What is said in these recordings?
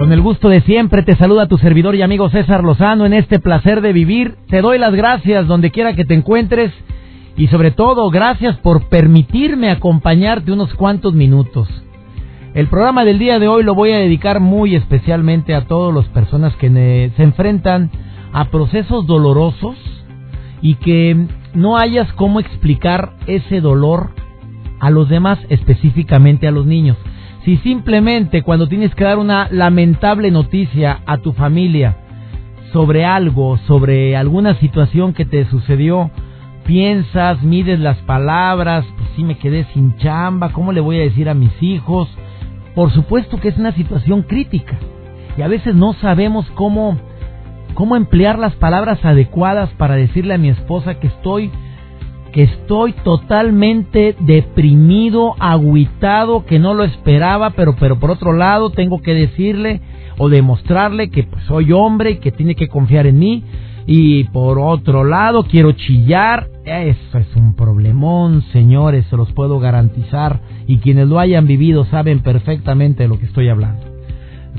Con el gusto de siempre te saluda tu servidor y amigo César Lozano en este placer de vivir. Te doy las gracias donde quiera que te encuentres y sobre todo gracias por permitirme acompañarte unos cuantos minutos. El programa del día de hoy lo voy a dedicar muy especialmente a todas las personas que se enfrentan a procesos dolorosos y que no hayas cómo explicar ese dolor a los demás, específicamente a los niños. Si simplemente cuando tienes que dar una lamentable noticia a tu familia sobre algo, sobre alguna situación que te sucedió, piensas, mides las palabras, pues si me quedé sin chamba, ¿cómo le voy a decir a mis hijos? Por supuesto que es una situación crítica y a veces no sabemos cómo cómo emplear las palabras adecuadas para decirle a mi esposa que estoy que estoy totalmente deprimido, agüitado, que no lo esperaba, pero, pero por otro lado tengo que decirle o demostrarle que pues, soy hombre y que tiene que confiar en mí. Y por otro lado quiero chillar. Eso es un problemón, señores, se los puedo garantizar. Y quienes lo hayan vivido saben perfectamente de lo que estoy hablando.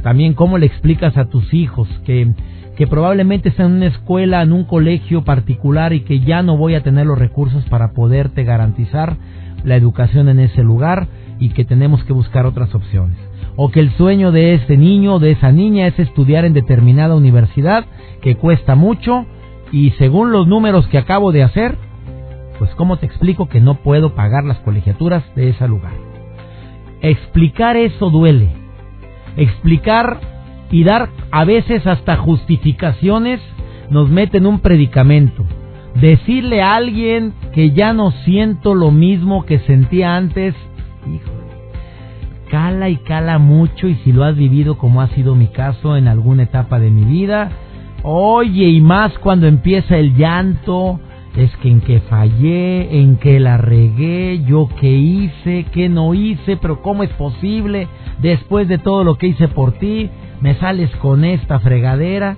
También cómo le explicas a tus hijos que que probablemente está en una escuela, en un colegio particular y que ya no voy a tener los recursos para poderte garantizar la educación en ese lugar y que tenemos que buscar otras opciones. O que el sueño de ese niño de esa niña es estudiar en determinada universidad que cuesta mucho y según los números que acabo de hacer, pues cómo te explico que no puedo pagar las colegiaturas de ese lugar. Explicar eso duele. Explicar y dar a veces hasta justificaciones nos mete en un predicamento. Decirle a alguien que ya no siento lo mismo que sentía antes, híjole, cala y cala mucho y si lo has vivido como ha sido mi caso en alguna etapa de mi vida, oye y más cuando empieza el llanto, es que en que fallé, en que la regué, yo qué hice, qué no hice, pero cómo es posible después de todo lo que hice por ti, me sales con esta fregadera.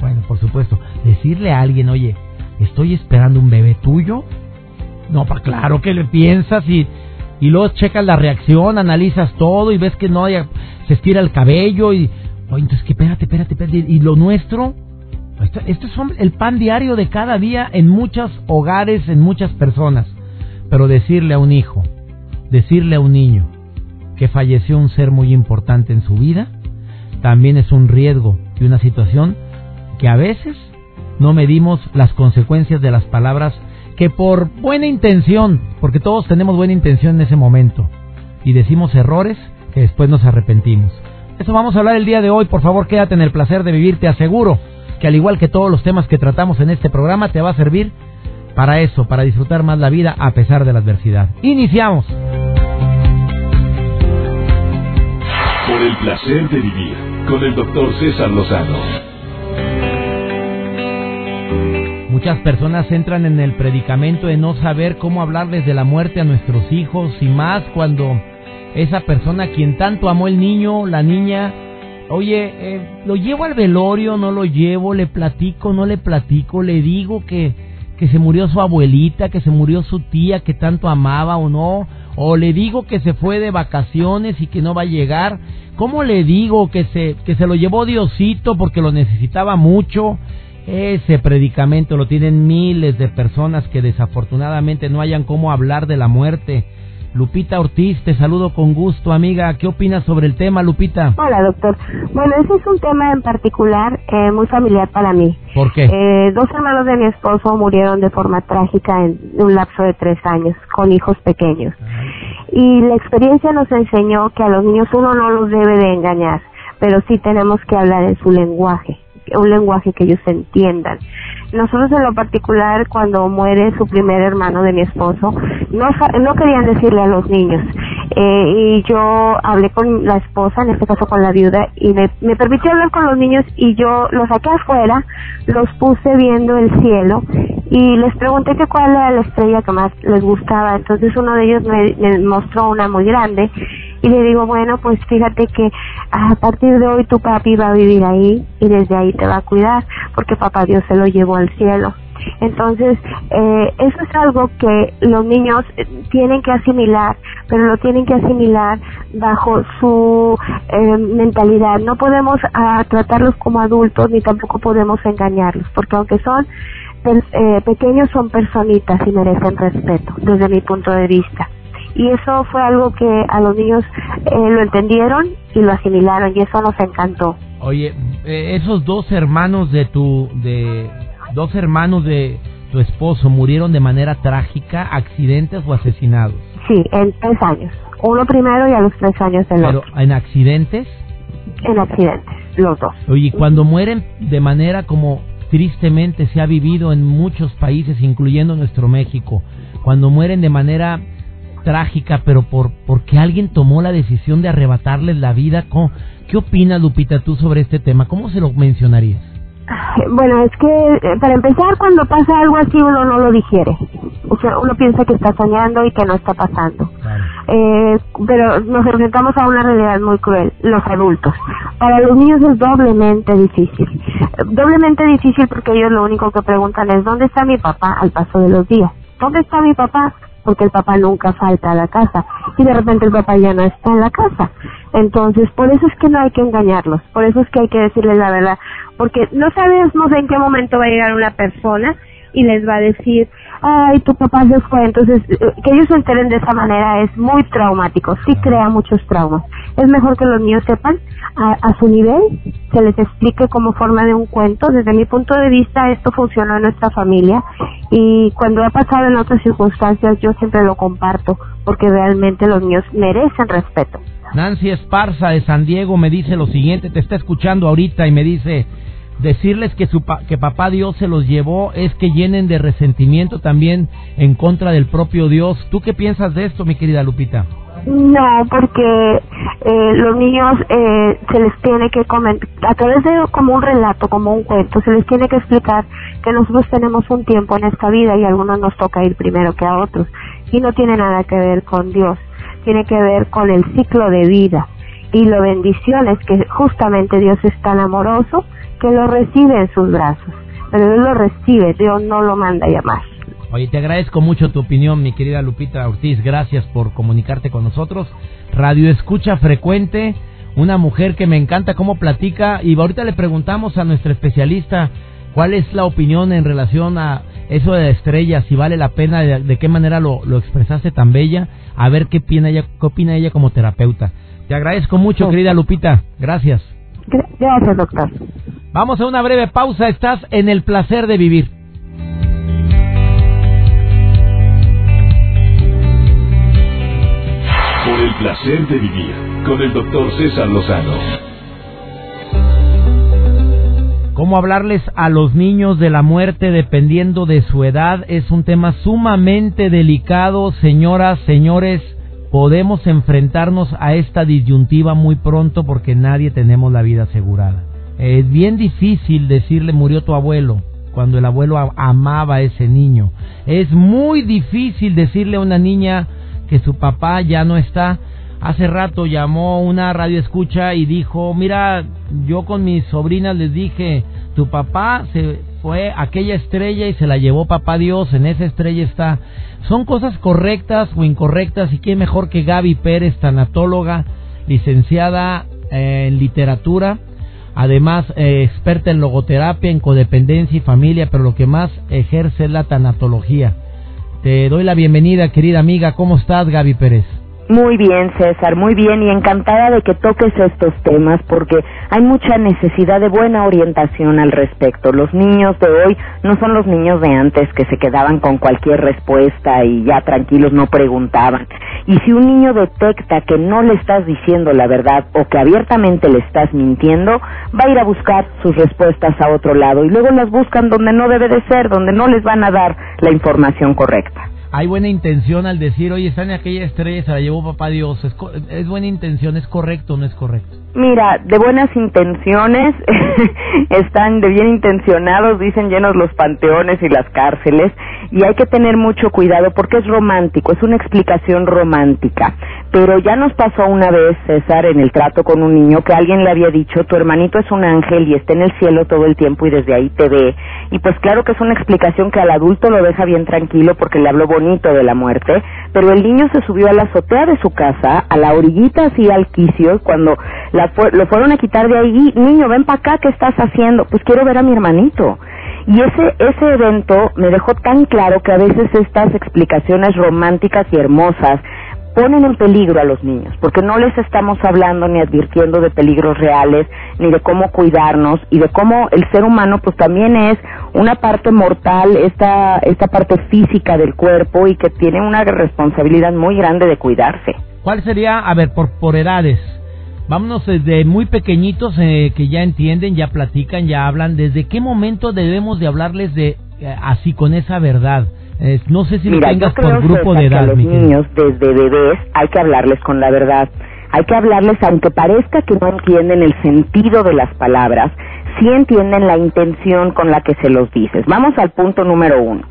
Bueno, por supuesto, decirle a alguien, oye, estoy esperando un bebé tuyo. No, para claro que le piensas y, y luego checas la reacción, analizas todo y ves que no haya, se estira el cabello y, oye, entonces que espérate, espérate, espérate, y lo nuestro, esto, esto es el pan diario de cada día en muchos hogares, en muchas personas. Pero decirle a un hijo, decirle a un niño que falleció un ser muy importante en su vida, también es un riesgo y una situación que a veces no medimos las consecuencias de las palabras que por buena intención, porque todos tenemos buena intención en ese momento, y decimos errores que después nos arrepentimos. Eso vamos a hablar el día de hoy, por favor quédate en el placer de vivir, te aseguro que al igual que todos los temas que tratamos en este programa, te va a servir para eso, para disfrutar más la vida a pesar de la adversidad. Iniciamos. Por el placer de vivir con el doctor César Lozano. Muchas personas entran en el predicamento de no saber cómo hablarles de la muerte a nuestros hijos y más cuando esa persona quien tanto amó el niño, la niña, oye, eh, lo llevo al velorio, no lo llevo, le platico, no le platico, le digo que, que se murió su abuelita, que se murió su tía que tanto amaba o no, o le digo que se fue de vacaciones y que no va a llegar, ¿cómo le digo que se, que se lo llevó Diosito porque lo necesitaba mucho? Ese predicamento lo tienen miles de personas que desafortunadamente no hayan cómo hablar de la muerte. Lupita Ortiz, te saludo con gusto, amiga. ¿Qué opinas sobre el tema, Lupita? Hola, doctor. Bueno, ese es un tema en particular eh, muy familiar para mí. ¿Por qué? Eh, dos hermanos de mi esposo murieron de forma trágica en un lapso de tres años, con hijos pequeños. Y la experiencia nos enseñó que a los niños uno no los debe de engañar, pero sí tenemos que hablar en su lenguaje un lenguaje que ellos entiendan. Nosotros en lo particular, cuando muere su primer hermano de mi esposo, no, querían decirle a los niños. Eh, y yo hablé con la esposa, en este caso con la viuda, y me, me permitió hablar con los niños y yo los saqué afuera, los puse viendo el cielo y les pregunté que cuál era la estrella que más les gustaba. Entonces uno de ellos me, me mostró una muy grande y le digo, bueno, pues fíjate que a partir de hoy tu papi va a vivir ahí y desde ahí te va a cuidar porque papá Dios se lo llevó al cielo. Entonces, eh, eso es algo que los niños eh, tienen que asimilar, pero lo tienen que asimilar bajo su eh, mentalidad. No podemos ah, tratarlos como adultos ni tampoco podemos engañarlos, porque aunque son eh, pequeños, son personitas y merecen respeto, desde mi punto de vista y eso fue algo que a los niños eh, lo entendieron y lo asimilaron y eso nos encantó. Oye, eh, esos dos hermanos de tu de dos hermanos de tu esposo murieron de manera trágica, accidentes o asesinados. Sí, en tres años. Uno primero y a los tres años el Pero en accidentes. En accidentes, los dos. Oye, cuando mueren de manera como tristemente se ha vivido en muchos países, incluyendo nuestro México, cuando mueren de manera trágica, pero por porque alguien tomó la decisión de arrebatarles la vida. ¿Qué opinas, Lupita, tú sobre este tema? ¿Cómo se lo mencionarías? Bueno, es que eh, para empezar, cuando pasa algo así, uno no lo digiere. O sea, uno piensa que está soñando y que no está pasando. Eh, pero nos enfrentamos a una realidad muy cruel, los adultos. Para los niños es doblemente difícil. Doblemente difícil porque ellos lo único que preguntan es, ¿dónde está mi papá al paso de los días? ¿Dónde está mi papá? Porque el papá nunca falta a la casa y de repente el papá ya no está en la casa. Entonces, por eso es que no hay que engañarlos, por eso es que hay que decirles la verdad, porque no sabemos en qué momento va a llegar una persona y les va a decir, ay, tu papá se fue. Entonces, eh, que ellos se enteren de esa manera es muy traumático, sí crea muchos traumas. Es mejor que los niños sepan a, su nivel, se les explique como forma de un cuento. Desde mi punto de vista, esto funcionó en nuestra familia y cuando ha pasado en otras circunstancias, yo siempre lo comparto porque realmente los niños merecen respeto. Nancy Esparza de San Diego me dice lo siguiente, te está escuchando ahorita y me dice, decirles que, su que papá Dios se los llevó es que llenen de resentimiento también en contra del propio Dios. ¿Tú qué piensas de esto, mi querida Lupita? No, porque eh, los niños eh, se les tiene que comentar, a través de como un relato, como un cuento, se les tiene que explicar que nosotros tenemos un tiempo en esta vida y a algunos nos toca ir primero que a otros. Y no tiene nada que ver con Dios, tiene que ver con el ciclo de vida. Y lo bendiciones que justamente Dios es tan amoroso que lo recibe en sus brazos. Pero Dios lo recibe, Dios no lo manda a llamar. Oye, te agradezco mucho tu opinión, mi querida Lupita Ortiz. Gracias por comunicarte con nosotros. Radio Escucha Frecuente, una mujer que me encanta cómo platica. Y ahorita le preguntamos a nuestra especialista cuál es la opinión en relación a eso de la estrella, si vale la pena, de, qué manera lo, lo, expresaste tan bella. A ver qué opina ella, qué opina ella como terapeuta. Te agradezco mucho, querida Lupita. Gracias. Gracias, doctor. Vamos a una breve pausa. Estás en el placer de vivir. Placer de vivir con el doctor César Lozano. ¿Cómo hablarles a los niños de la muerte dependiendo de su edad? Es un tema sumamente delicado, señoras, señores podemos enfrentarnos a esta disyuntiva muy pronto porque nadie tenemos la vida asegurada. Es bien difícil decirle murió tu abuelo cuando el abuelo amaba a ese niño. Es muy difícil decirle a una niña que su papá ya no está. Hace rato llamó una radio escucha y dijo, mira, yo con mis sobrinas les dije, tu papá se fue aquella estrella y se la llevó papá Dios, en esa estrella está. Son cosas correctas o incorrectas y quién mejor que Gaby Pérez, tanatóloga, licenciada en literatura, además eh, experta en logoterapia, en codependencia y familia, pero lo que más ejerce es la tanatología. Te doy la bienvenida, querida amiga. ¿Cómo estás, Gaby Pérez? Muy bien, César, muy bien y encantada de que toques estos temas porque hay mucha necesidad de buena orientación al respecto. Los niños de hoy no son los niños de antes que se quedaban con cualquier respuesta y ya tranquilos no preguntaban. Y si un niño detecta que no le estás diciendo la verdad o que abiertamente le estás mintiendo, va a ir a buscar sus respuestas a otro lado y luego las buscan donde no debe de ser, donde no les van a dar la información correcta. Hay buena intención al decir, oye, está en aquella estrella, se la llevó papá Dios. ¿Es, es buena intención? ¿Es correcto o no es correcto? Mira, de buenas intenciones, están de bien intencionados, dicen llenos los panteones y las cárceles, y hay que tener mucho cuidado porque es romántico, es una explicación romántica. Pero ya nos pasó una vez, César, en el trato con un niño, que alguien le había dicho, tu hermanito es un ángel y está en el cielo todo el tiempo y desde ahí te ve. Y pues claro que es una explicación que al adulto lo deja bien tranquilo porque le habló bonito de la muerte, pero el niño se subió a la azotea de su casa, a la orillita así al quicio, cuando la lo fueron a quitar de ahí, niño, ven para acá, ¿qué estás haciendo? Pues quiero ver a mi hermanito. Y ese, ese evento me dejó tan claro que a veces estas explicaciones románticas y hermosas ponen en peligro a los niños, porque no les estamos hablando ni advirtiendo de peligros reales, ni de cómo cuidarnos y de cómo el ser humano pues también es una parte mortal, esta, esta parte física del cuerpo y que tiene una responsabilidad muy grande de cuidarse. ¿Cuál sería, a ver, por, por edades, Vámonos desde muy pequeñitos eh, que ya entienden, ya platican, ya hablan. ¿Desde qué momento debemos de hablarles de eh, así con esa verdad? Eh, no sé si lo tengas por grupo de edad. Que a los niños desde bebés hay que hablarles con la verdad. Hay que hablarles, aunque parezca que no entienden el sentido de las palabras, sí entienden la intención con la que se los dices. Vamos al punto número uno.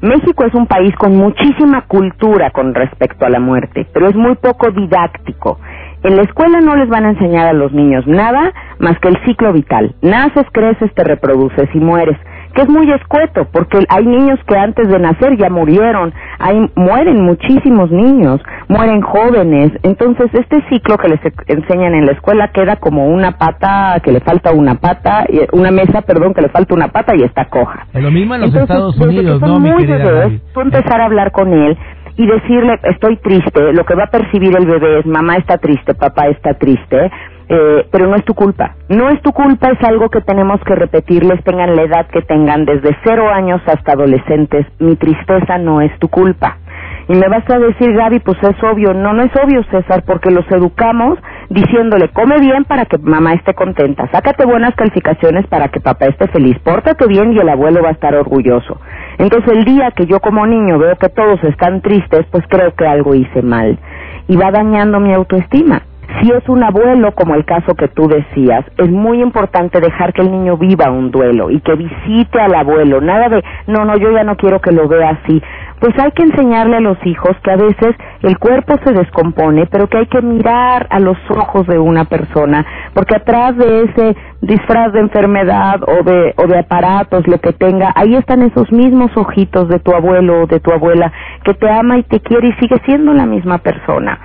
México es un país con muchísima cultura con respecto a la muerte, pero es muy poco didáctico. En la escuela no les van a enseñar a los niños nada más que el ciclo vital. Naces, creces, te reproduces y mueres. Que es muy escueto, porque hay niños que antes de nacer ya murieron. Hay, mueren muchísimos niños, mueren jóvenes. Entonces, este ciclo que les enseñan en la escuela queda como una pata que le falta una pata, una mesa, perdón, que le falta una pata y está coja. Lo mismo en los Estados Unidos, ¿no, mi querida Tú empezar a hablar con él y decirle estoy triste, lo que va a percibir el bebé es mamá está triste, papá está triste, eh, pero no es tu culpa. No es tu culpa, es algo que tenemos que repetirles, tengan la edad que tengan, desde cero años hasta adolescentes. Mi tristeza no es tu culpa. Y me vas a decir, Gaby, pues es obvio. No, no es obvio, César, porque los educamos diciéndole, come bien para que mamá esté contenta, sácate buenas calificaciones para que papá esté feliz, pórtate bien y el abuelo va a estar orgulloso. Entonces el día que yo como niño veo que todos están tristes, pues creo que algo hice mal y va dañando mi autoestima. Si es un abuelo, como el caso que tú decías, es muy importante dejar que el niño viva un duelo y que visite al abuelo. Nada de, no, no, yo ya no quiero que lo vea así. Pues hay que enseñarle a los hijos que a veces el cuerpo se descompone, pero que hay que mirar a los ojos de una persona, porque atrás de ese disfraz de enfermedad o de, o de aparatos, lo que tenga, ahí están esos mismos ojitos de tu abuelo o de tu abuela que te ama y te quiere y sigue siendo la misma persona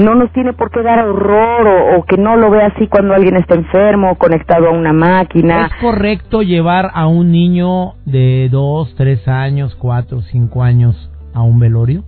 no nos tiene por qué dar horror o, que no lo vea así cuando alguien está enfermo, conectado a una máquina. ¿Es correcto llevar a un niño de dos, tres años, cuatro, cinco años a un velorio?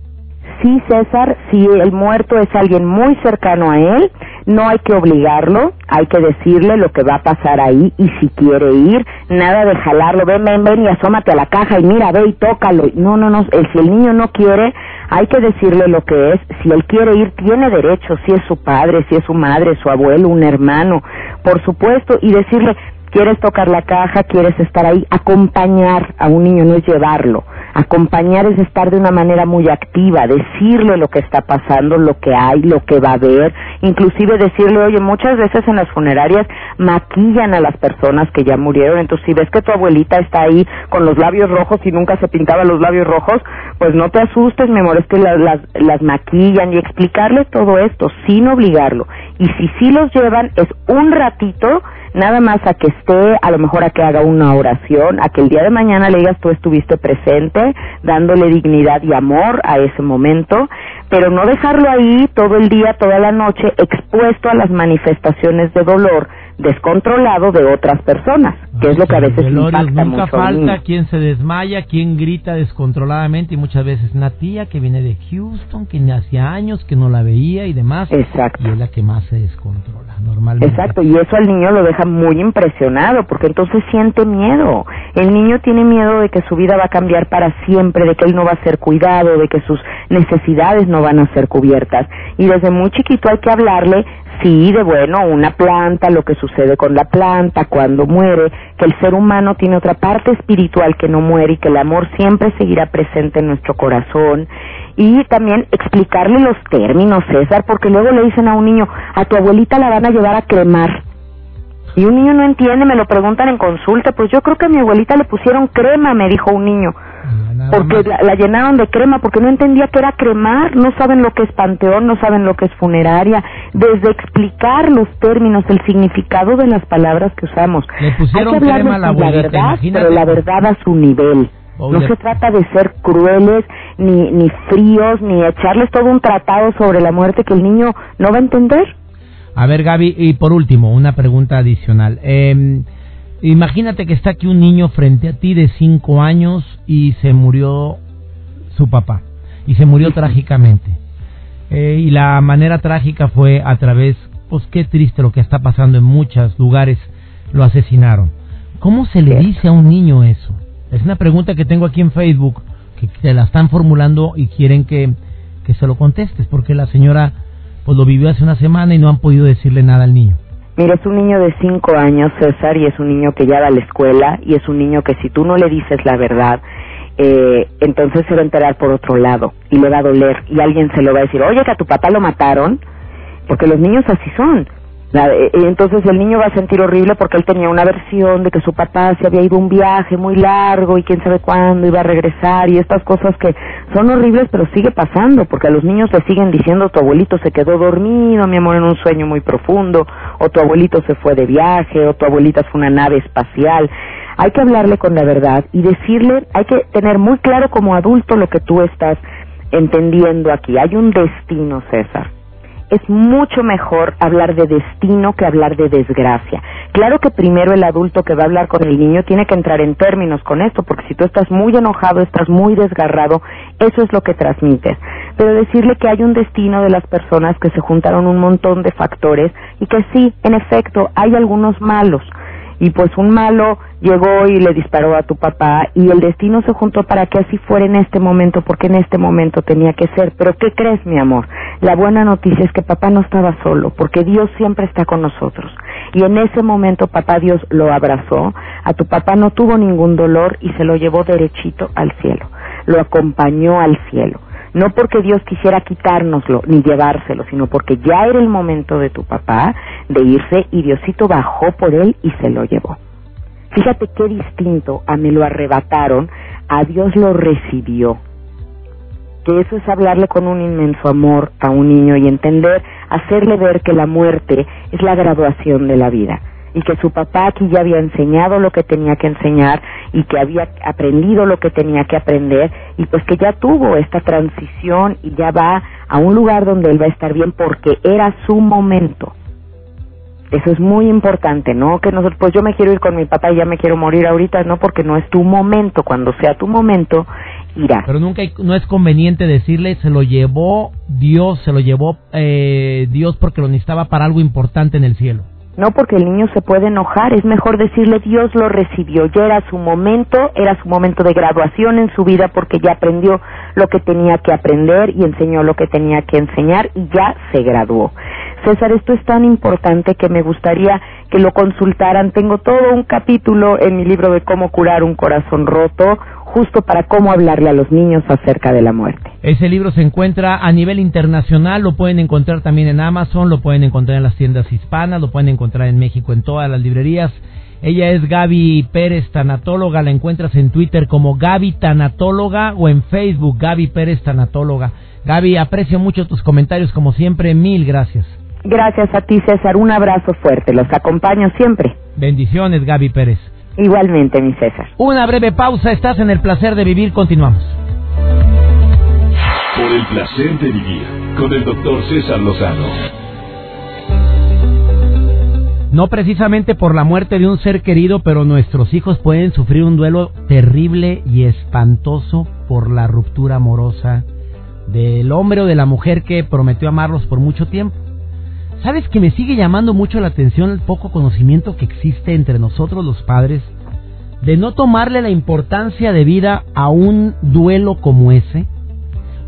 Sí, César, si el muerto es alguien muy cercano a él, no hay que obligarlo, hay que decirle lo que va a pasar ahí y si quiere ir, nada de jalarlo, ven, ven, ven y asómate a la caja y mira, ve y tócalo. No, no, no, si el niño no quiere, hay que decirle lo que es. Si él quiere ir, tiene derecho, si es su padre, si es su madre, su abuelo, un hermano, por supuesto, y decirle, quieres tocar la caja, quieres estar ahí, acompañar a un niño no es llevarlo, acompañar es estar de una manera muy activa, decirle lo que está pasando, lo que hay, lo que va a haber, inclusive decirle, oye, muchas veces en las funerarias maquillan a las personas que ya murieron, entonces si ves que tu abuelita está ahí con los labios rojos y nunca se pintaba los labios rojos, pues no te asustes, mi amor, es que las, las, las maquillan y explicarle todo esto sin obligarlo. Y si sí los llevan, es un ratito, nada más a que esté, a lo mejor a que haga una oración, a que el día de mañana le digas tú estuviste presente, dándole dignidad y amor a ese momento, pero no dejarlo ahí todo el día, toda la noche, expuesto a las manifestaciones de dolor descontrolado de otras personas, que es lo que a veces impacta nunca falta quien se desmaya, quien grita descontroladamente y muchas veces una tía que viene de Houston, que hacía años que no la veía y demás, Exacto. y es la que más se descontrola normalmente. Exacto, y eso al niño lo deja muy impresionado porque entonces siente miedo. El niño tiene miedo de que su vida va a cambiar para siempre, de que él no va a ser cuidado, de que sus necesidades no van a ser cubiertas. Y desde muy chiquito hay que hablarle sí, de bueno, una planta, lo que sucede con la planta cuando muere, que el ser humano tiene otra parte espiritual que no muere y que el amor siempre seguirá presente en nuestro corazón. Y también explicarle los términos, César, porque luego le dicen a un niño, a tu abuelita la van a llevar a cremar. Y un niño no entiende, me lo preguntan en consulta, pues yo creo que a mi abuelita le pusieron crema, me dijo un niño porque la, llenaron de crema, porque no entendía que era cremar, no saben lo que es panteón, no saben lo que es funeraria, desde explicar los términos, el significado de las palabras que usamos. Hay que hablar la, la verdad, pero la verdad a su nivel. No se trata de ser crueles, ni, ni fríos, ni echarles todo un tratado sobre la muerte que el niño no va a entender. A ver, Gaby, y por último, una pregunta adicional. Eh, Imagínate que está aquí un niño frente a ti de cinco años y se murió su papá. Y se murió trágicamente. Eh, y la manera trágica fue a través, pues qué triste lo que está pasando en muchos lugares, lo asesinaron. ¿Cómo se le dice a un niño eso? Es una pregunta que tengo aquí en Facebook, que te la están formulando y quieren que, que se lo contestes, porque la señora pues lo vivió hace una semana y no han podido decirle nada al niño. Mira, es un niño de cinco años, César, y es un niño que ya va a la escuela, y es un niño que si tú no le dices la verdad, eh, entonces se va a enterar por otro lado, y le va a doler, y alguien se lo va a decir, oye, que a tu papá lo mataron, porque los niños así son. Entonces el niño va a sentir horrible porque él tenía una versión de que su papá se había ido un viaje muy largo y quién sabe cuándo iba a regresar y estas cosas que son horribles pero sigue pasando porque a los niños le siguen diciendo tu abuelito se quedó dormido, mi amor, en un sueño muy profundo o tu abuelito se fue de viaje o tu abuelita fue una nave espacial. Hay que hablarle con la verdad y decirle, hay que tener muy claro como adulto lo que tú estás entendiendo aquí. Hay un destino, César es mucho mejor hablar de destino que hablar de desgracia. Claro que primero el adulto que va a hablar con el niño tiene que entrar en términos con esto, porque si tú estás muy enojado, estás muy desgarrado, eso es lo que transmites. Pero decirle que hay un destino de las personas que se juntaron un montón de factores y que sí, en efecto, hay algunos malos, y pues un malo llegó y le disparó a tu papá y el destino se juntó para que así fuera en este momento porque en este momento tenía que ser. Pero ¿qué crees, mi amor? La buena noticia es que papá no estaba solo porque Dios siempre está con nosotros. Y en ese momento papá Dios lo abrazó, a tu papá no tuvo ningún dolor y se lo llevó derechito al cielo. Lo acompañó al cielo no porque Dios quisiera quitárnoslo ni llevárselo, sino porque ya era el momento de tu papá de irse y Diosito bajó por él y se lo llevó. Fíjate qué distinto a me lo arrebataron, a Dios lo recibió. Que eso es hablarle con un inmenso amor a un niño y entender, hacerle ver que la muerte es la graduación de la vida y que su papá aquí ya había enseñado lo que tenía que enseñar y que había aprendido lo que tenía que aprender y pues que ya tuvo esta transición y ya va a un lugar donde él va a estar bien porque era su momento. Eso es muy importante, ¿no? Que nosotros, pues yo me quiero ir con mi papá y ya me quiero morir ahorita, no, porque no es tu momento. Cuando sea tu momento, irá. Pero nunca no es conveniente decirle, se lo llevó Dios, se lo llevó eh, Dios porque lo necesitaba para algo importante en el cielo no porque el niño se puede enojar, es mejor decirle Dios lo recibió, ya era su momento, era su momento de graduación en su vida porque ya aprendió lo que tenía que aprender y enseñó lo que tenía que enseñar y ya se graduó. César, esto es tan importante que me gustaría que lo consultaran. Tengo todo un capítulo en mi libro de cómo curar un corazón roto, justo para cómo hablarle a los niños acerca de la muerte. Ese libro se encuentra a nivel internacional, lo pueden encontrar también en Amazon, lo pueden encontrar en las tiendas hispanas, lo pueden encontrar en México en todas las librerías. Ella es Gaby Pérez Tanatóloga, la encuentras en Twitter como Gaby Tanatóloga o en Facebook Gaby Pérez Tanatóloga. Gaby, aprecio mucho tus comentarios como siempre, mil gracias. Gracias a ti César, un abrazo fuerte, los acompaño siempre. Bendiciones Gaby Pérez. Igualmente, mi César. Una breve pausa, estás en el placer de vivir, continuamos. Por el placer de vivir, con el doctor César Lozano. No precisamente por la muerte de un ser querido, pero nuestros hijos pueden sufrir un duelo terrible y espantoso por la ruptura amorosa del hombre o de la mujer que prometió amarlos por mucho tiempo. ¿Sabes que me sigue llamando mucho la atención el poco conocimiento que existe entre nosotros los padres de no tomarle la importancia de vida a un duelo como ese?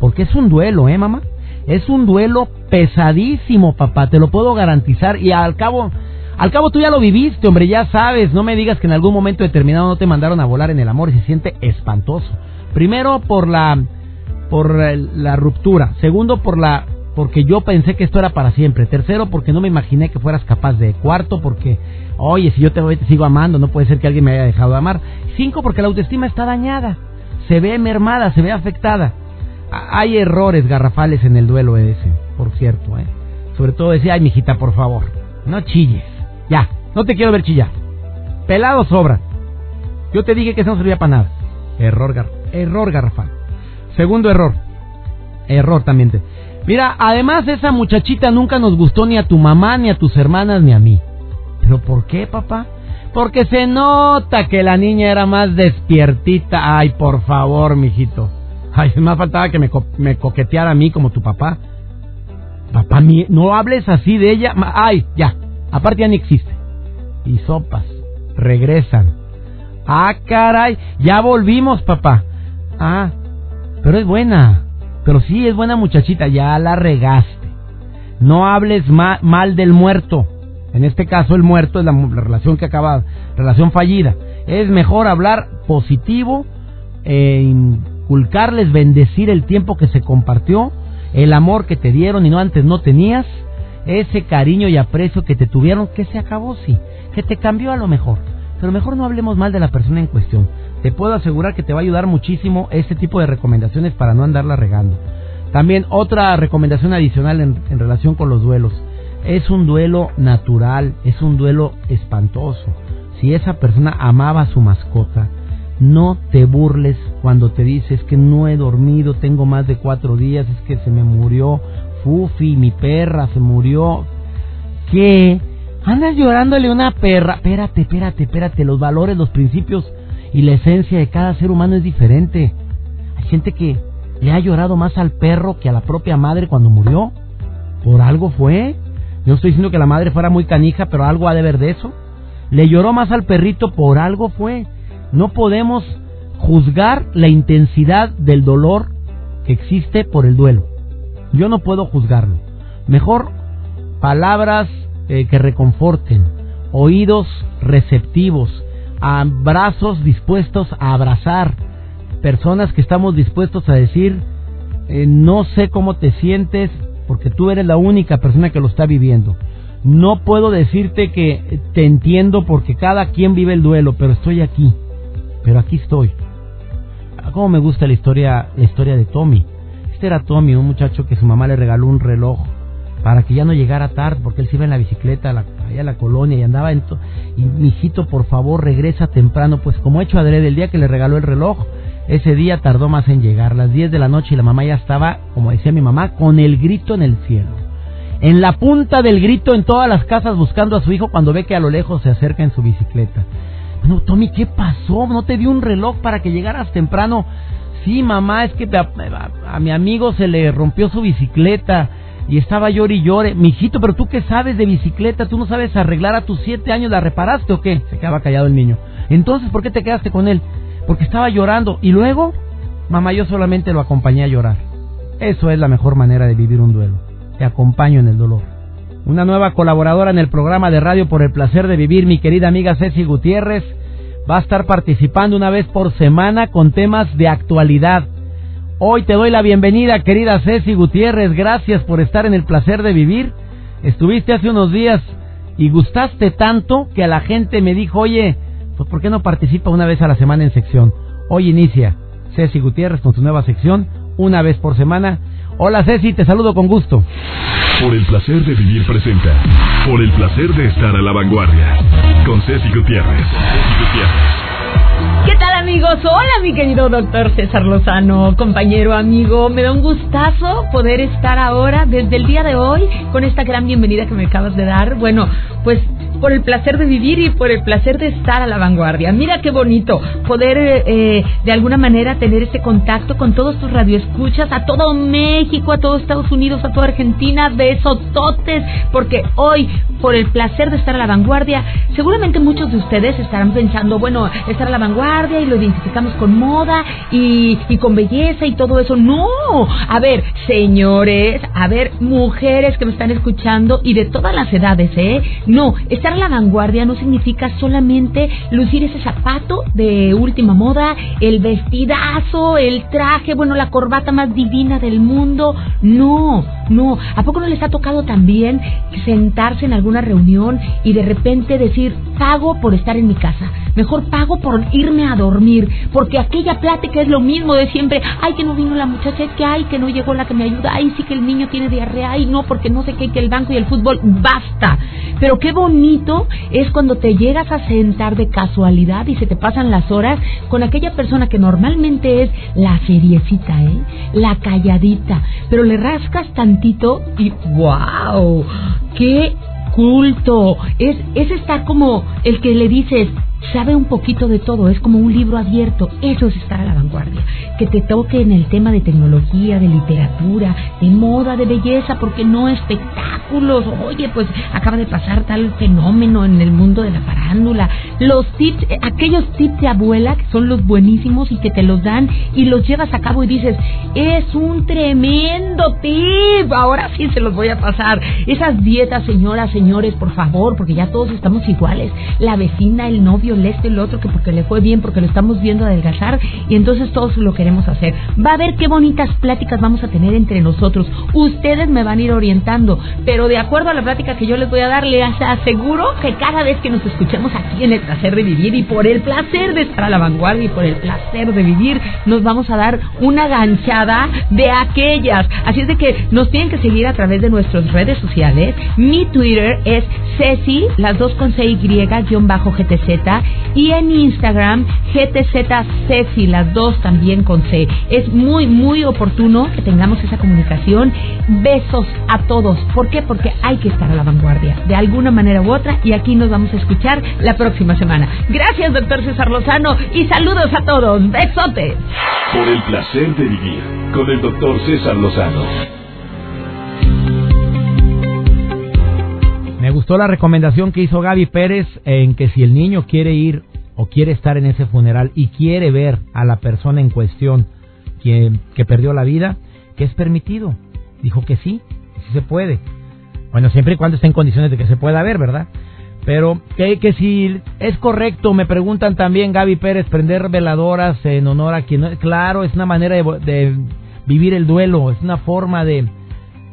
Porque es un duelo, ¿eh, mamá? Es un duelo pesadísimo, papá, te lo puedo garantizar. Y al cabo, al cabo tú ya lo viviste, hombre, ya sabes. No me digas que en algún momento determinado no te mandaron a volar en el amor y se siente espantoso. Primero por la, por la ruptura. Segundo por la, porque yo pensé que esto era para siempre. Tercero porque no me imaginé que fueras capaz de. Cuarto porque, oye, si yo te, te sigo amando, no puede ser que alguien me haya dejado de amar. Cinco porque la autoestima está dañada. Se ve mermada, se ve afectada. Hay errores garrafales en el duelo ese, por cierto, ¿eh? Sobre todo decía, ay, mijita, por favor, no chilles. Ya, no te quiero ver chillar. Pelado sobra. Yo te dije que eso no servía para nada. Error, gar error garrafal. Segundo error. Error también. Te... Mira, además esa muchachita nunca nos gustó ni a tu mamá, ni a tus hermanas, ni a mí. ¿Pero por qué, papá? Porque se nota que la niña era más despiertita. Ay, por favor, mijito. Ay, más faltaba que me, me coqueteara a mí como tu papá. Papá, no hables así de ella. Ay, ya. Aparte ya ni existe. Y sopas. Regresan. Ah, caray. Ya volvimos, papá. Ah, pero es buena. Pero sí, es buena muchachita. Ya la regaste. No hables mal del muerto. En este caso, el muerto es la, la relación que acaba, relación fallida. Es mejor hablar positivo. Eh, inculcarles, bendecir el tiempo que se compartió, el amor que te dieron y no antes no tenías, ese cariño y aprecio que te tuvieron, que se acabó, sí, que te cambió a lo mejor. Pero mejor no hablemos mal de la persona en cuestión. Te puedo asegurar que te va a ayudar muchísimo este tipo de recomendaciones para no andarla regando. También otra recomendación adicional en, en relación con los duelos. Es un duelo natural, es un duelo espantoso. Si esa persona amaba a su mascota, no te burles cuando te dices que no he dormido, tengo más de cuatro días, es que se me murió Fufi, mi perra, se murió. ¿Qué? Andas llorándole una perra. Espérate, espérate, espérate. Los valores, los principios y la esencia de cada ser humano es diferente. Hay gente que le ha llorado más al perro que a la propia madre cuando murió. Por algo fue. Yo estoy diciendo que la madre fuera muy canija, pero algo ha de ver de eso. Le lloró más al perrito, por algo fue. No podemos juzgar la intensidad del dolor que existe por el duelo. Yo no puedo juzgarlo. Mejor palabras eh, que reconforten, oídos receptivos, abrazos dispuestos a abrazar, personas que estamos dispuestos a decir, eh, no sé cómo te sientes porque tú eres la única persona que lo está viviendo. No puedo decirte que te entiendo porque cada quien vive el duelo, pero estoy aquí pero aquí estoy. Ah, cómo me gusta la historia, la historia de Tommy. Este era Tommy, un muchacho que su mamá le regaló un reloj para que ya no llegara tarde, porque él se iba en la bicicleta allá a la colonia y andaba en... y mi hijito, por favor, regresa temprano, pues como hecho adrede, el día que le regaló el reloj, ese día tardó más en llegar, las 10 de la noche y la mamá ya estaba, como decía mi mamá, con el grito en el cielo. En la punta del grito en todas las casas buscando a su hijo cuando ve que a lo lejos se acerca en su bicicleta. No, Tommy, ¿qué pasó? ¿No te dio un reloj para que llegaras temprano? Sí, mamá, es que a, mi amigo se le rompió su bicicleta y estaba llore y llore. Mijito, pero tú qué sabes de bicicleta, tú no sabes arreglar a tus siete años, ¿la reparaste o qué? Se quedaba callado el niño. Entonces, ¿por qué te quedaste con él? Porque estaba llorando. Y luego, mamá, yo solamente lo acompañé a llorar. Eso es la mejor manera de vivir un duelo. Te acompaño en el dolor una nueva colaboradora en el programa de radio por el placer de vivir, mi querida amiga Ceci Gutiérrez. Va a estar participando una vez por semana con temas de actualidad. Hoy te doy la bienvenida, querida Ceci Gutiérrez. Gracias por estar en el placer de vivir. Estuviste hace unos días y gustaste tanto que a la gente me dijo, oye, pues ¿por qué no participa una vez a la semana en sección? Hoy inicia Ceci Gutiérrez con su nueva sección, una vez por semana. Hola Ceci, te saludo con gusto. Por el placer de vivir presenta. Por el placer de estar a la vanguardia. Con Ceci Gutiérrez. Ceci Gutiérrez. ¿Qué tal amigos? Hola mi querido doctor César Lozano, compañero, amigo. Me da un gustazo poder estar ahora, desde el día de hoy, con esta gran bienvenida que me acabas de dar. Bueno, pues por el placer de vivir y por el placer de estar a la vanguardia. Mira qué bonito poder eh, de alguna manera tener ese contacto con todos tus radioescuchas, a todo México, a todo Estados Unidos, a toda Argentina, besototes, porque hoy por el placer de estar a la vanguardia. Seguramente muchos de ustedes estarán pensando, bueno, estar a la vanguardia y lo identificamos con moda y, y con belleza y todo eso. No, a ver, señores, a ver, mujeres que me están escuchando y de todas las edades, ¿eh? No, estar a la vanguardia no significa solamente lucir ese zapato de última moda, el vestidazo, el traje, bueno, la corbata más divina del mundo. No, no. ¿A poco no les ha tocado también sentarse en alguna reunión y de repente decir, pago por estar en mi casa? Mejor pago por irme a dormir, porque aquella plática es lo mismo de siempre. Ay, que no vino la muchacha, es que ay, que no llegó la que me ayuda. Ay, sí que el niño tiene diarrea. Ay, no, porque no sé qué, que el banco y el fútbol. Basta. Pero qué bonito es cuando te llegas a sentar de casualidad y se te pasan las horas con aquella persona que normalmente es la feriecita, ¿eh? La calladita. Pero le rascas tantito y ¡wow! ¡Qué culto! Es, es estar como el que le dices, sabe un poquito de todo, es como un libro abierto, eso es estar a la vanguardia, que te toque en el tema de tecnología, de literatura, de moda, de belleza, porque no espectáculos, oye, pues acaba de pasar tal fenómeno en el mundo de la farándula, los tips, eh, aquellos tips de abuela que son los buenísimos y que te los dan y los llevas a cabo y dices, es un tremendo tip, ahora sí se los voy a pasar, esas dietas, señoras, señores, por favor, porque ya todos estamos iguales, la vecina, el novio, el este, el otro, que porque le fue bien, porque lo estamos viendo adelgazar y entonces todos lo queremos hacer. Va a ver qué bonitas pláticas vamos a tener entre nosotros. Ustedes me van a ir orientando, pero de acuerdo a la plática que yo les voy a dar, les aseguro que cada vez que nos escuchemos aquí en el placer de vivir y por el placer de estar a la vanguardia y por el placer de vivir, nos vamos a dar una ganchada de aquellas. Así es de que nos tienen que seguir a través de nuestras redes sociales. Mi Twitter es Ceci, las dos con C Y, guion bajo GTZ y en Instagram GTZ las dos también con C. Es muy, muy oportuno que tengamos esa comunicación. Besos a todos. ¿Por qué? Porque hay que estar a la vanguardia, de alguna manera u otra, y aquí nos vamos a escuchar la próxima semana. Gracias, doctor César Lozano, y saludos a todos. Besotes. Por el placer de vivir con el doctor César Lozano. Gustó la recomendación que hizo Gaby Pérez en que si el niño quiere ir o quiere estar en ese funeral y quiere ver a la persona en cuestión que, que perdió la vida, que es permitido. Dijo que sí, sí se puede. Bueno, siempre y cuando esté en condiciones de que se pueda ver, ¿verdad? Pero que, que si es correcto, me preguntan también Gaby Pérez, prender veladoras en honor a quien. Claro, es una manera de, de vivir el duelo, es una forma de,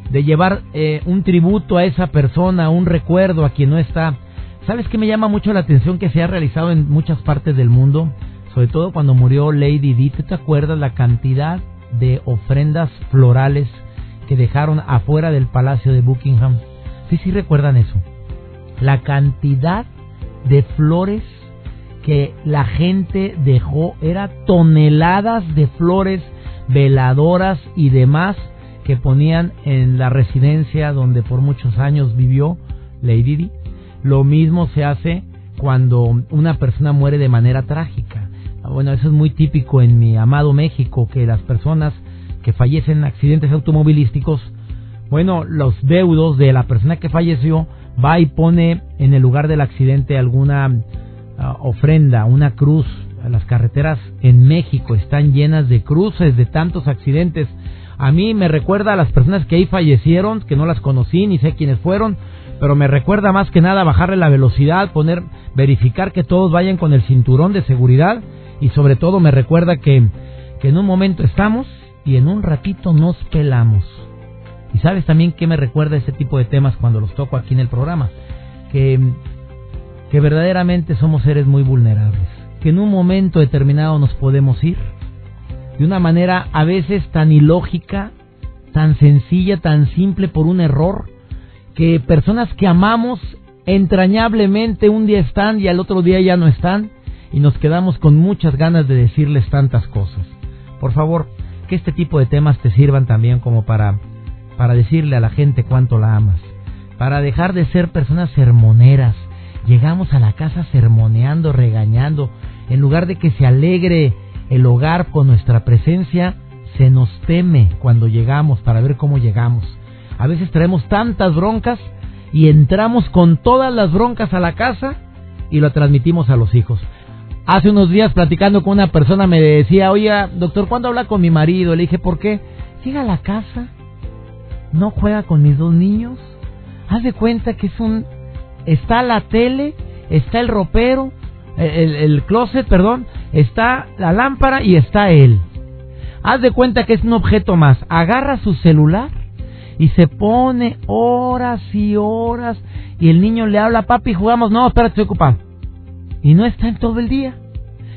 de llevar eh, un tributo a esa persona, un recuerdo a quien no está. ¿Sabes qué me llama mucho la atención que se ha realizado en muchas partes del mundo? Sobre todo cuando murió Lady Di, ¿te acuerdas la cantidad de ofrendas florales que dejaron afuera del Palacio de Buckingham? Sí, sí recuerdan eso. La cantidad de flores que la gente dejó era toneladas de flores, veladoras y demás que ponían en la residencia donde por muchos años vivió Lady Di. Lo mismo se hace cuando una persona muere de manera trágica. Bueno, eso es muy típico en mi amado México, que las personas que fallecen en accidentes automovilísticos, bueno, los deudos de la persona que falleció va y pone en el lugar del accidente alguna uh, ofrenda, una cruz. Las carreteras en México están llenas de cruces de tantos accidentes a mí me recuerda a las personas que ahí fallecieron, que no las conocí ni sé quiénes fueron, pero me recuerda más que nada bajarle la velocidad, poner, verificar que todos vayan con el cinturón de seguridad y sobre todo me recuerda que, que en un momento estamos y en un ratito nos pelamos. Y sabes también que me recuerda ese tipo de temas cuando los toco aquí en el programa, que, que verdaderamente somos seres muy vulnerables, que en un momento determinado nos podemos ir de una manera a veces tan ilógica, tan sencilla, tan simple por un error, que personas que amamos entrañablemente un día están y al otro día ya no están y nos quedamos con muchas ganas de decirles tantas cosas. Por favor, que este tipo de temas te sirvan también como para para decirle a la gente cuánto la amas, para dejar de ser personas sermoneras. Llegamos a la casa sermoneando, regañando, en lugar de que se alegre el hogar con nuestra presencia se nos teme cuando llegamos para ver cómo llegamos. A veces traemos tantas broncas y entramos con todas las broncas a la casa y lo transmitimos a los hijos. Hace unos días platicando con una persona me decía, oye, doctor, ¿cuándo habla con mi marido? Le dije, ¿por qué? Llega a la casa, no juega con mis dos niños, haz de cuenta que es un... Está la tele, está el ropero, el, el closet, perdón, está la lámpara y está él. Haz de cuenta que es un objeto más. Agarra su celular y se pone horas y horas y el niño le habla, papi, jugamos, no, espérate, estoy ocupado y no está en todo el día.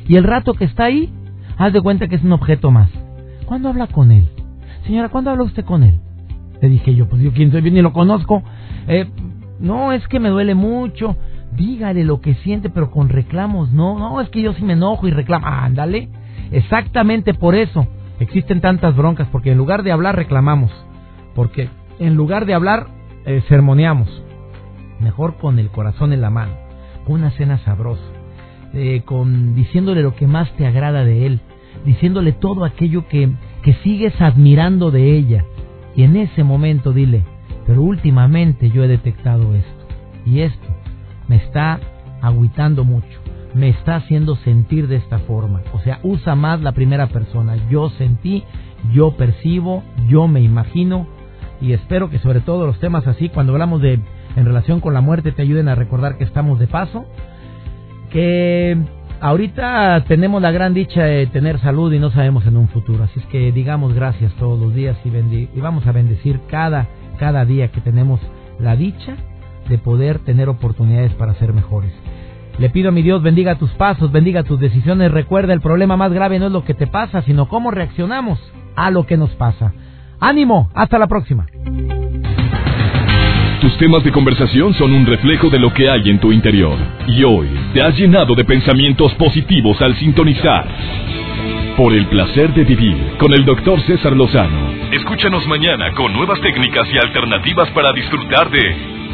Y el rato que está ahí, haz de cuenta que es un objeto más. ¿Cuándo habla con él? Señora, ¿cuándo habla usted con él? Le dije yo, pues yo quién soy, ni lo conozco. Eh, no, es que me duele mucho. Dígale lo que siente, pero con reclamos, no. No, es que yo sí me enojo y reclamo. Ándale. Exactamente por eso existen tantas broncas, porque en lugar de hablar reclamamos. Porque en lugar de hablar eh, sermoneamos. Mejor con el corazón en la mano. Una cena sabrosa eh, con diciéndole lo que más te agrada de él, diciéndole todo aquello que, que sigues admirando de ella. Y en ese momento dile, pero últimamente yo he detectado esto. Y esto me está agüitando mucho. Me está haciendo sentir de esta forma. O sea, usa más la primera persona. Yo sentí, yo percibo, yo me imagino. Y espero que sobre todo los temas así, cuando hablamos de en relación con la muerte, te ayuden a recordar que estamos de paso que ahorita tenemos la gran dicha de tener salud y no sabemos en un futuro. Así es que digamos gracias todos los días y, y vamos a bendecir cada, cada día que tenemos la dicha de poder tener oportunidades para ser mejores. Le pido a mi Dios bendiga tus pasos, bendiga tus decisiones. Recuerda, el problema más grave no es lo que te pasa, sino cómo reaccionamos a lo que nos pasa. Ánimo, hasta la próxima. Tus temas de conversación son un reflejo de lo que hay en tu interior. Y hoy te has llenado de pensamientos positivos al sintonizar. Por el placer de vivir con el doctor César Lozano. Escúchanos mañana con nuevas técnicas y alternativas para disfrutar de